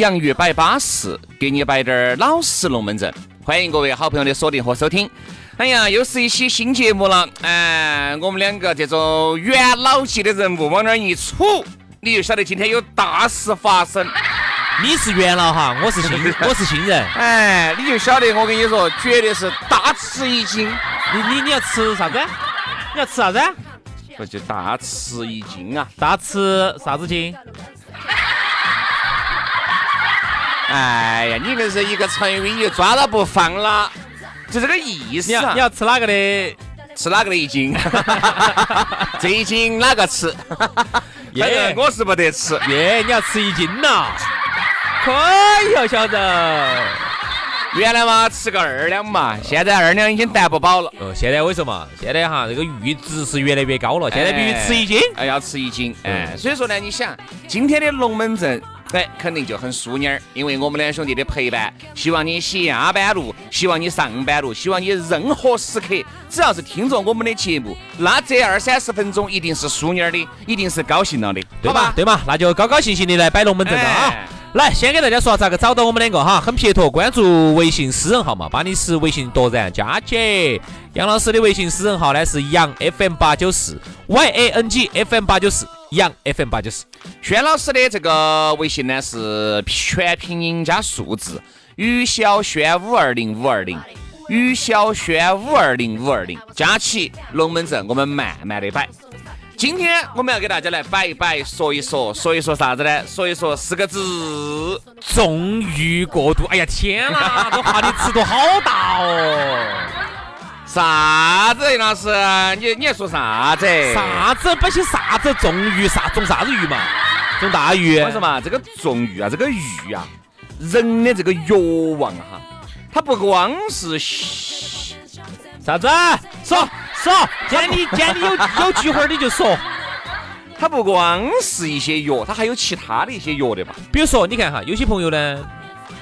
洋芋摆巴适，给你摆点儿老式龙门阵。欢迎各位好朋友的锁定和收听。哎呀，又是一期新节目了。哎，我们两个这种元老级的人物往那儿一杵，你就晓得今天有大事发生。你是元老哈，我是新，我是新人。哎，你就晓得我跟你说，绝对是大吃一惊。你你你要吃啥子？你要吃啥子？不就大吃一惊啊？大吃啥子惊？哎呀，你硬是一个成语，你就抓到不放了，就这个意思。你要你要吃哪个的？吃哪个的一斤？这一斤哪个吃？耶，我是不得吃。耶，你要吃一斤呐？可以哦，小子。原来嘛，吃个二两嘛，现在二两已经担不饱了。哦，现在为什么？现在哈，这个阈值是越来越高了，现在必须吃一斤。哎，要吃一斤。哎，所以说呢，你想今天的龙门阵。哎，肯定就很淑女儿，因为我们两兄弟的陪伴。希望你下班路，希望你上班路，希望你任何时刻，只要是听着我们的节目，那这二三十分钟一定是淑女儿的，一定是高兴了的，对吧？对嘛？那就高高兴兴的来摆龙门阵了啊！来，先给大家说咋个找到我们两个哈，很撇脱，关注微信私人号嘛，把你是微信夺然加起。杨老师的微信私人号呢是杨 FM 八九四 Y A N G F M 八九四。杨 FM 八九四，轩老师的这个微信呢是全拼音加数字，于小轩五二零五二零，于小轩五二零五二零，加起龙门阵，我们慢慢的摆。今天我们要给大家来摆一摆，说一说，说一说啥子呢？说一说四个字：纵欲过度。哎呀天哪，这话题尺度好大哦！啥子老师？你你要说啥子？啥子？不些啥子纵欲？啥纵啥子欲嘛？纵大欲？我说嘛，这个纵欲啊，这个欲啊，人的这个欲望哈，它不光是啥子？说说，见你见你有有菊花你就说，它不光是一些药，它还有其他的一些药的吧？比如说，你看哈，有些朋友呢。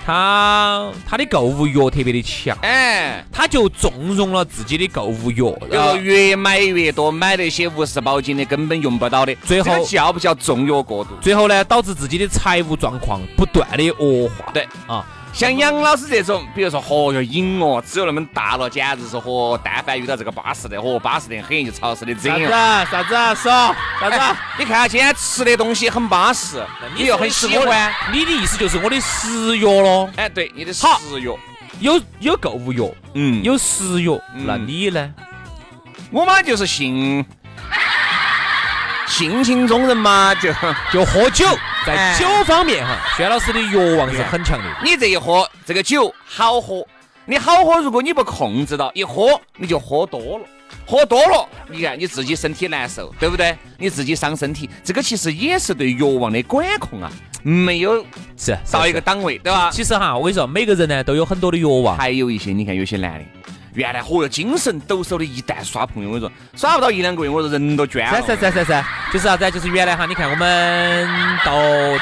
他他的购物欲特别的强，哎，他就纵容了自己的购物欲，然后越买越多，买那些无事包金的根本用不到的，最后叫不叫纵欲过度？最后呢，导致自己的财务状况不断的恶化。对啊。像杨老师这种，比如说，嚯哟，瘾哦，只有那么大了，简直是嚯！但凡遇到这个巴适的，嚯，巴适的很，就潮湿的整。啥子？啥子？说啥子？你看下今天吃的东西很巴适，你又很喜欢。你的意思就是我的食药咯？哎，对，你的食药有有购物药，嗯，有食药，那你呢？我嘛就是性性情中人嘛，就就喝酒。在酒方面哈，轩老师的欲望是很强的。你这一喝，这个酒好喝，你好喝，如果你不控制到，一喝你就喝多了，喝多了，你看你自己身体难受，对不对？你自己伤身体，这个其实也是对欲望的管控啊，没有是到一个档位，对吧？其实哈，我跟你说，每个人呢都有很多的欲望，还有一些你看有些男的。原来嚯哟，精神抖擞的，一旦耍朋友，我说耍不到一两个月，我说人都捐了。是是是是是，就是啥子？就是原来哈，你看我们到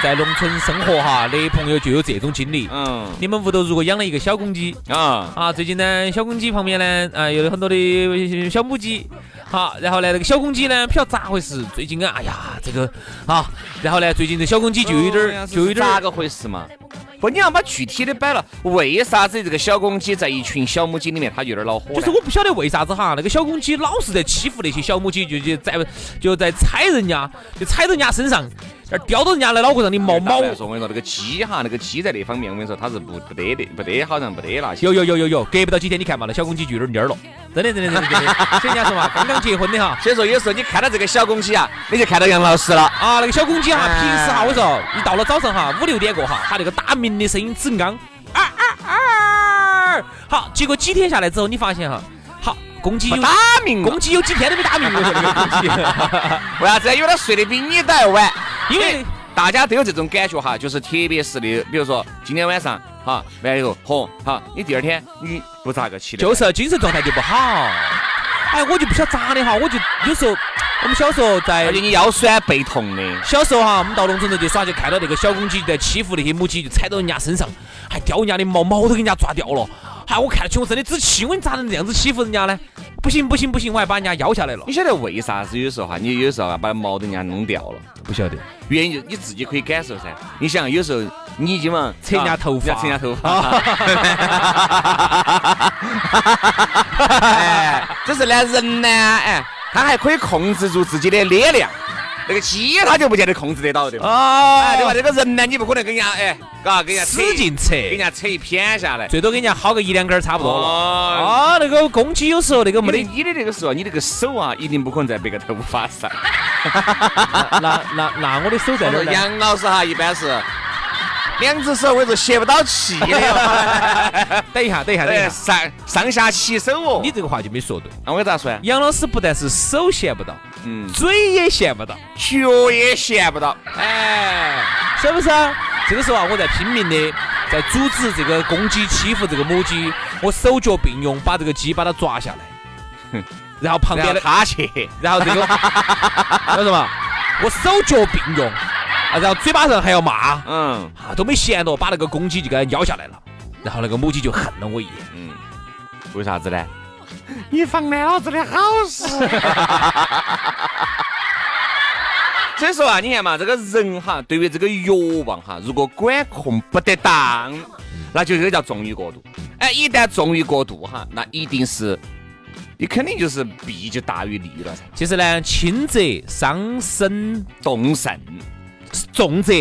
在农村生活哈的朋友就有这种经历。嗯。你们屋头如果养了一个小公鸡啊啊，最近呢小公鸡旁边呢啊有很多的小母鸡，好，然后呢那个小公鸡呢不晓得咋回事，最近啊哎呀这个啊，然后呢最近这小公鸡就有点儿就有点儿咋个回事嘛？你要把具体的摆了。为啥子这个小公鸡在一群小母鸡里面，它有点恼火？就是我不晓得为啥子哈，那个小公鸡老是在欺负那些小母鸡，就就在就在踩人家，就踩人家身上。这叼到人家的脑壳上，你毛毛。我跟你说，那个鸡哈，那个鸡在那方面，我跟你说，它是不不得的，不得好像不得那些。有有有有有，隔不到几天，你看嘛，那小公鸡就有点蔫了，真的真的真的真的。所以人家说嘛，刚刚结婚的哈，所以说有时候你看到这个小公鸡啊，你就看到杨老师了啊。那个小公鸡哈，平时哈，我说一到了早上哈，五六点过哈，它那个打鸣的声音只刚啊啊啊！好，结果几天下来之后，你发现哈。公鸡有打鸣，公鸡有几天都没打鸣过。这个公鸡，为啥子？因为它睡得比你都要晚。因为大家都有这种感觉哈，就是特别是的，比如说今天晚上哈，完了以后，嚯，好，你第二天你不咋个起的，就是精神状态就不好。哎，我就不晓得咋的哈，我就有时候我们小时候在，而且你腰酸背痛的。小时候哈，我们到农村头去耍，就看到那个小公鸡在欺负那些母鸡，就踩到人家身上，还叼人家的毛，毛都给人家抓掉了。嗨，我看得起，我真的只气，我你咋能这样子欺负人家呢？不行不行不行，我还把人家邀下来了。你晓得为啥子有时候哈，你有时候啊把毛都人家弄掉了？不晓得，原因就你自己可以感受噻。你想有时候你今晚扯人家头发，扯人家头发，哎，这是呢人呢，哎，他还可以控制住自己的力量。那个鸡它就不见得控制得到，对吧？啊，对吧？这个人呢，你不可能跟人家哎，嘎，跟人家使劲扯，给人家扯一片下来，最多给人家薅个一两根儿差不多了。啊，那个公鸡有时候那个没得你的那个时候，你那个手啊，一定不可能在别个头发上。那那那我的手在哪儿？杨老师哈，一般是。两只手我说吸不到气的，等一下，等一下，等一下，上上下其手哦。你这个话就没说对。那我咋说？杨老师不但是手闲不到，嗯，嘴也闲不到，脚也闲不到，哎，是不是？这个时候啊，我在拼命的在阻止这个公鸡欺负这个母鸡，我手脚并用把这个鸡把它抓下来，然后旁边的他去，然后这个 叫什么？我手脚并用。啊，然后嘴巴上还要骂，嗯，啊，都没闲着，把那个公鸡就给它咬下来了，然后那个母鸡就恨了我一眼，嗯，为啥子呢？你妨碍老子的好事。所以说啊，你看嘛，这个人哈，对于这个欲望哈，如果管控不得当，那就这个叫纵欲过度。哎，一旦纵欲过度哈，那一定是你肯定就是弊就大于利了噻。其实呢，轻则伤身动肾。重则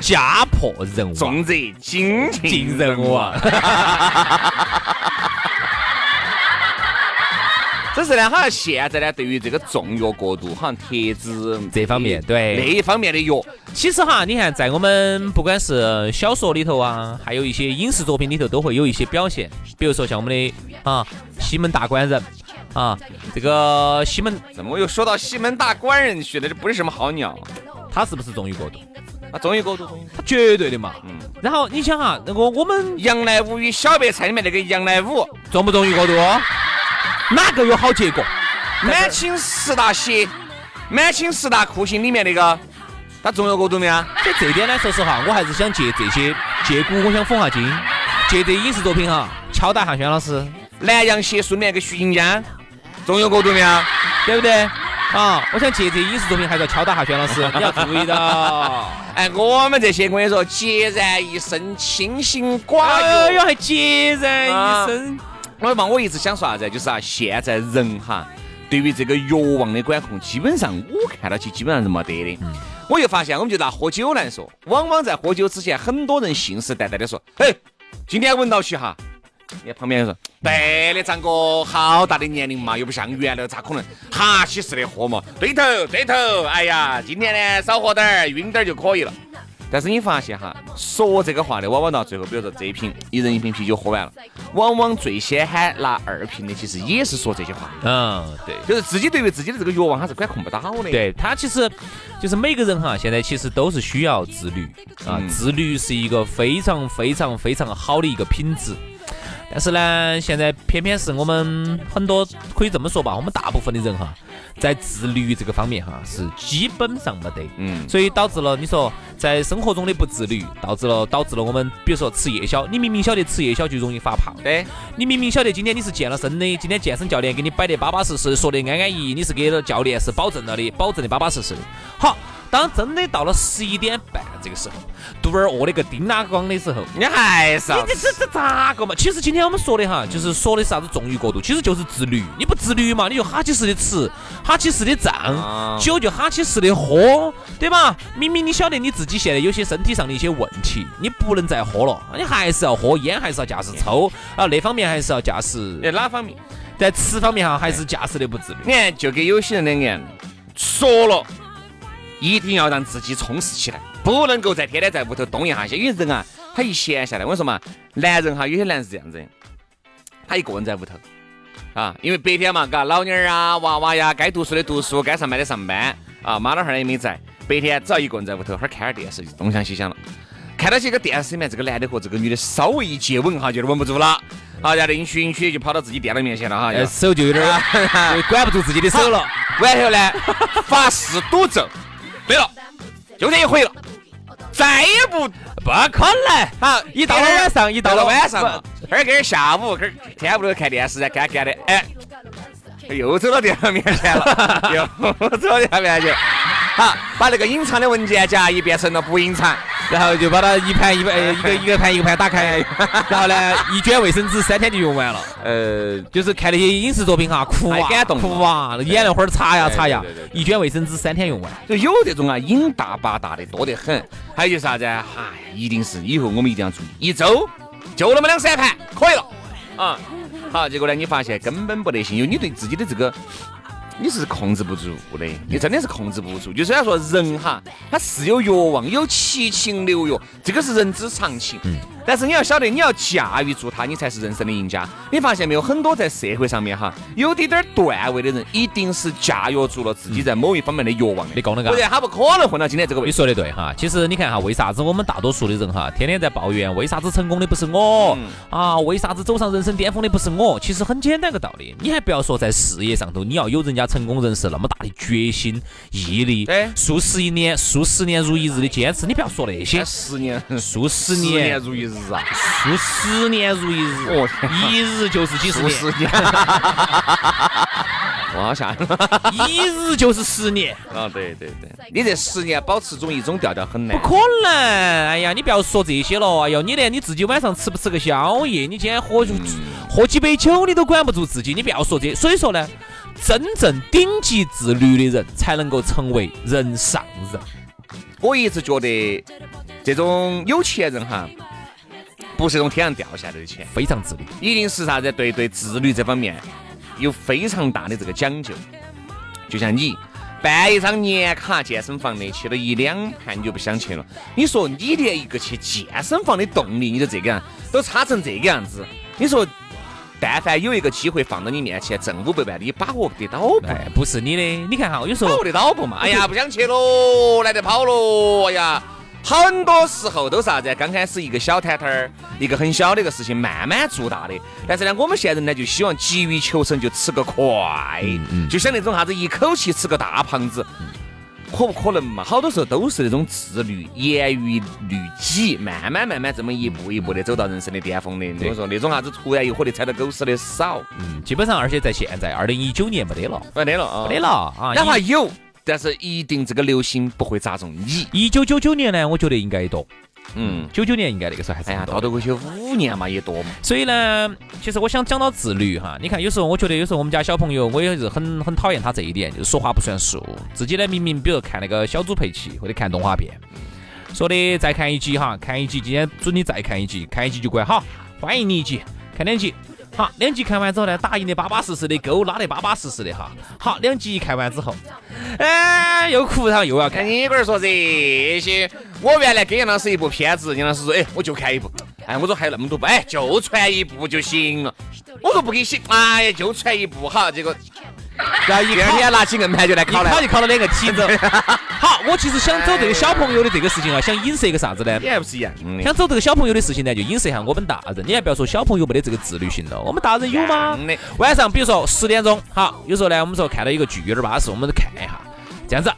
家破人亡，重则精尽人亡。只是呢，好像现在呢，对于这个重药过度，好像特指这方面，对那一方面的药。其实哈，你看，在我们不管是小说里头啊，还有一些影视作品里头，都会有一些表现。比如说像我们的啊，西门大官人啊，这个西门，怎么又说到西门大官人去了？这不是什么好鸟。他是不是纵欲过度？啊，纵欲过度，他绝对的嘛。嗯。然后你想哈，那个我们《杨乃武与小白菜》里面那个杨乃武，纵不纵欲过度？哪个有好结果？满清十大邪，满清十大酷刑里面那个，他重要过度没啊？在这点呢，说实话，我还是想借这些借古，我想讽下金，借这影视作品哈，敲打下轩老师。南阳邪书里面个徐锦江，重要过度没啊？对不对？啊！我想借这影视作品，还是要敲打下轩老师，你要注意的。哎，我们这些我跟你说，孑然一身，清心寡欲。哎呦，还孑然一身！我嘛，我一直想说啥子，就是啊，现在人哈，对于这个欲望的管控，基本上我看到起基本上是没得的。我又发现，我们就拿喝酒来说，往往在喝酒之前，很多人信誓旦旦的说：“嘿，今天闻到起哈。”你看旁边说，对的，张哥，好大的年龄嘛，又不像原来，咋可能哈起似的喝嘛？对头，对头。哎呀，今天呢少喝点儿，晕点儿就可以了。但是你发现哈，说这个话的，往往到最后，比如说这一瓶一人一瓶啤酒喝完了，往往最先喊拿二瓶的，其实也是说这些话。嗯，对，就是自己对于自己的这个欲望，他是管控不到的。对他其实就是每个人哈，现在其实都是需要自律啊，自律是一个非常非常非常好的一个品质。但是呢，现在偏偏是我们很多可以这么说吧，我们大部分的人哈，在自律这个方面哈是基本上没得，嗯，所以导致了你说在生活中的不自律，导致了导致了我们比如说吃夜宵，你明明晓得吃夜宵就容易发胖，对，你明明晓得今天你是健了身的，今天健身教练给你摆的巴巴适适，说的安安逸逸，你是给了教练是保证了的，保证的巴巴适适的，好。当真的到了十一点半这个时候，肚儿饿的个叮当光的时候，你还是你这这这咋个嘛？其实今天我们说的哈，就是说的是啥子纵欲过度，其实就是自律。你不自律嘛，你就哈起似的吃，哈起似的胀，酒就哈起似的喝，对吧？明明你晓得你自己现在有些身体上的一些问题，你不能再喝了，你还是要喝，烟还是要驾驶抽啊，那方面还是要驾驶。在哪方面？在吃方面哈，还是驾驶的不自律。你看，就给有些人两个说了。一定要让自己充实起来，不能够再天天在屋头动一下些。因为人啊，他一闲下来，我说嘛，男人哈，有些男人是这样子，他一个人在屋头啊，因为白天嘛，嘎，老娘儿啊、娃娃呀，该读书的读书，该上班的上班啊，妈老汉儿也没在。白天只要一个人在屋头，哈儿看点电视就东想西想了。看到这个电视里面，这个男的和这个女的稍微一接吻哈，就是稳不住了。好，然后允许允许就跑到自己电脑面前了哈，手就有点 管不住自己的手了。完后呢，发誓赌咒。对了，就这一回了，再也不不可能。好，一到了晚上，一到了晚上，二儿下午，这儿天不都看电视在干干的，哎，又走到电脑面前了，又走到电脑面前，好，把那个隐藏的文件夹一变成了不隐藏。然后就把它一盘一盘一个一个盘一个盘打开，然后呢，一卷卫生纸三天就用完了。呃，就是看那些影视作品哈，哭啊感动哭啊，眼泪花儿擦呀擦呀，一卷卫生纸三天用完。就有这种啊，瘾大把大的多得很。还有就是啥子？哎，一定是以后我们一定要注意，一周就那么两三盘，可以了啊。好，结果呢，你发现根本不得行，因为你对自己的这个。你是控制不住的，你真的是控制不住。就虽然说人哈，他是有欲望，有七情六欲，这个是人之常情。但是你要晓得，你要驾驭住它，你才是人生的赢家。你发现没有？很多在社会上面哈，有点点段位的人，一定是驾驭住了自己在某一方面的欲望的功能。不然他不可能混到今天这个位。你说的对哈。其实你看哈，为啥子我们大多数的人哈，天天在抱怨，为啥子成功的不是我啊？为啥子走上人生巅峰的不是我？其实很简单个道理，你还不要说在事业上头，你要有人家成功人士那么大的决心、毅力，数十一年、数十年如一日的坚持，你不要说那些。十年，数十年如一日。日啊，数十年如一日，哦，一日就是几十年，哇，吓人！一日就是十年啊！对对对，你这十年保持中一种调调很难，不可能！哎呀，你不要说这些了，哎呦，你连你自己晚上吃不吃个宵夜，你今天喝喝几杯酒，你都管不住自己，你不要说这，所以说呢，真正顶级自律的人才能够成为人上人。我一直觉得这种有钱人哈。不是从天上掉下来的钱，非常自律，一定是啥子？对对，自律这方面有非常大的这个讲究。就像你办一张年卡，健身房的去了一两盘，你就不想去了。你说你连一个去健身房的动力，你都这个样，都差成这个样子。你说，但凡有一个机会放到你面前，挣五百万，你把握得到不？哎，不是你的，你看哈，有时候把握得到不嘛？哎呀，不想去喽，懒得跑喽，哎呀。很多时候都是啥子？刚开始一个小摊摊儿，一个很小的一个事情，慢慢做大的。但是呢，我们现在人呢就希望急于求成，就吃个快，就像那种啥子一口气吃个大胖子，可不可能嘛？好多时候都是那种自律、严于律己，慢慢慢慢这么一步一步的走到人生的巅峰的。我说那种啥子突然一火的踩到狗屎的少。嗯，基本上，而且在现在二零一九年没得了，没得了啊，没得了啊，哪怕有。但是一定这个流星不会砸中你。一九九九年呢，我觉得应该多。嗯，九九年应该那个时候还是哎呀，到头过去五年嘛也多嘛。所以呢，其实我想讲到自律哈，你看有时候我觉得有时候我们家小朋友，我也是很很讨厌他这一点，就是说话不算数。自己呢明明比如看那个小猪佩奇或者看动画片，说的再看一集哈，看一集，今天准你再看一集，看一集就乖好，欢迎你一集，看两集。好，两集看完之后呢，打印的巴巴适适的，勾拉的巴巴适适的哈。好，两集看完之后，哎，又哭然后又要看。你龟儿说这些，我原来给杨老师一部片子，杨老师说，哎，我就看一部。哎，我说还有那么多部，哎，就传一部就行了。我说不给写，哎呀，就传一部哈，结果。然后一二天拿起硬盘就来考了，考就考了两个题 子。好，我其实想走这个小朋友的这个事情啊，想影射一个啥子呢？也还不是一样的。想走这个小朋友的事情呢，就影射一下我们大人。你还不要说小朋友没得这个自律性了，我们大人有吗？晚上比如说十点钟，好，有时候呢，我们说看到一个剧有点巴适，我们看一下。这样子，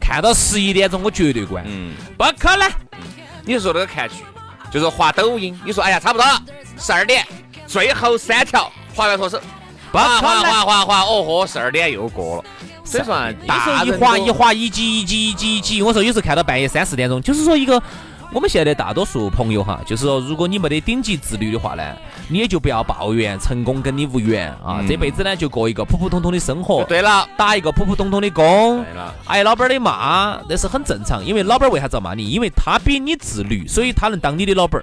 看到十一点钟我绝对关。嗯，不可能。你说那个看剧，就是滑抖音。你说哎呀，差不多了，十二点，最后三条，滑完脱手。滑滑滑滑滑，哦豁，十二点又过了。所以说，大时一划一划一挤一挤一挤一挤，我说有时候看到半夜三四点钟，就是说一个。我们现在大多数朋友哈，就是说，如果你没得顶级自律的话呢，你也就不要抱怨成功跟你无缘啊。这辈子呢，就过一个普普通通的生活。对了，打一个普普通通的工。挨老板的骂那是很正常，因为老板为啥子要骂你？因为他比你自律，所以他能当你的老板。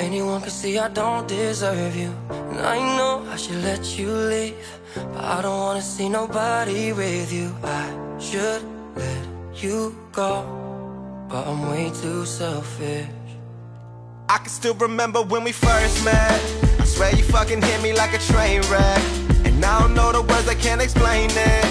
Anyone can see I don't deserve you. And I know I should let you leave. But I don't wanna see nobody with you. I should let you go. But I'm way too selfish. I can still remember when we first met. I swear you fucking hit me like a train wreck. And I don't know the words, I can't explain it.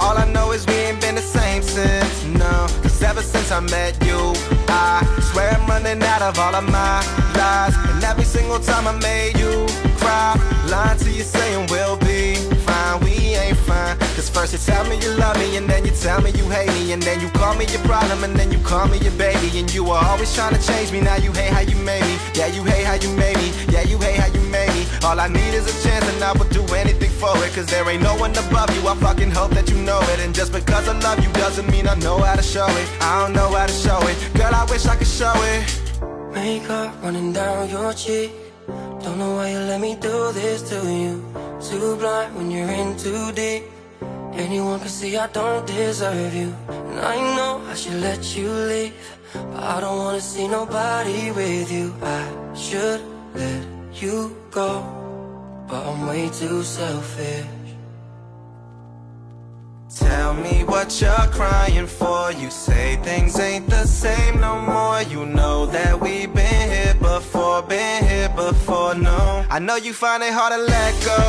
All I know is we ain't been the same since, no. Cause ever since I met you, I swear I'm running out of all of my And every single time I made you cry, lying to you saying we'll be fine. We ain't fine. Cause first you tell me you love me, and then you tell me you hate me, and then you call me your problem, and then you call me your baby. And you were always trying to change me, now you hate how you made me. Yeah, you hate how you made me. Yeah, you hate how you made me. All I need is a chance, and I would do anything for it. Cause there ain't no one above you, I fucking hope that you know it. And just because I love you doesn't mean I know how to show it. I don't know how to show it. Girl, I wish I could show it. Makeup running down your cheek. Don't know why you let me do this to you. Too blind when you're in too deep. Anyone can see I don't deserve you. And I know I should let you leave. But I don't wanna see nobody with you. I should let you go. But I'm way too selfish. Tell me what you're crying for. You say things ain't the same no more. You know that we've been here before, been here before, no. I know you find it hard to let go.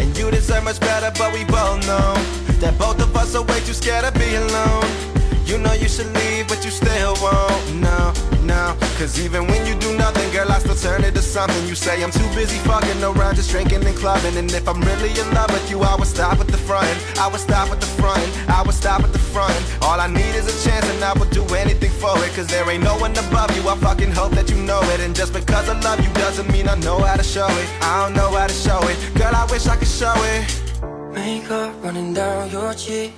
And you deserve much better, but we both know that both of us are way too scared to be alone. You know you should leave, but you still won't. No, no. Cause even when you do nothing, girl, I still turn it to something. You say I'm too busy fucking around, just drinking and clubbing. And if I'm really in love with you, I would stop at the front. I would stop at the front. I would stop at the front. All I need is a chance, and I would do anything for it. Cause there ain't no one above you. I fucking hope that you know it. And just because I love you doesn't mean I know how to show it. I don't know how to show it. Girl, I wish I could show it. Makeup running down your cheek.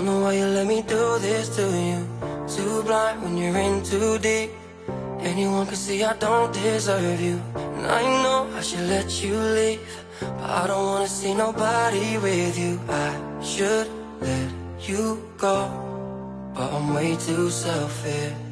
Don't know why you let me do this to you. Too blind when you're in too deep. Anyone can see I don't deserve you. And I know I should let you leave. But I don't wanna see nobody with you. I should let you go. But I'm way too selfish.